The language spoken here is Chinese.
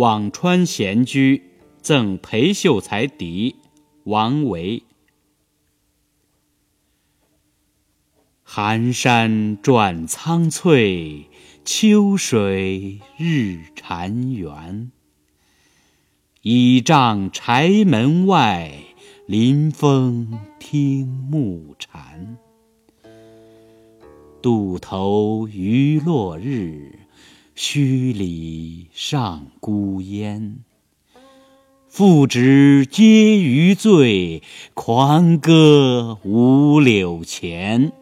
辋川闲居赠裴秀才弟王维。寒山转苍翠，秋水日潺湲。倚杖柴门外，临风听暮蝉。渡头余落日，墟里上孤烟。复值皆余醉，狂歌五柳前。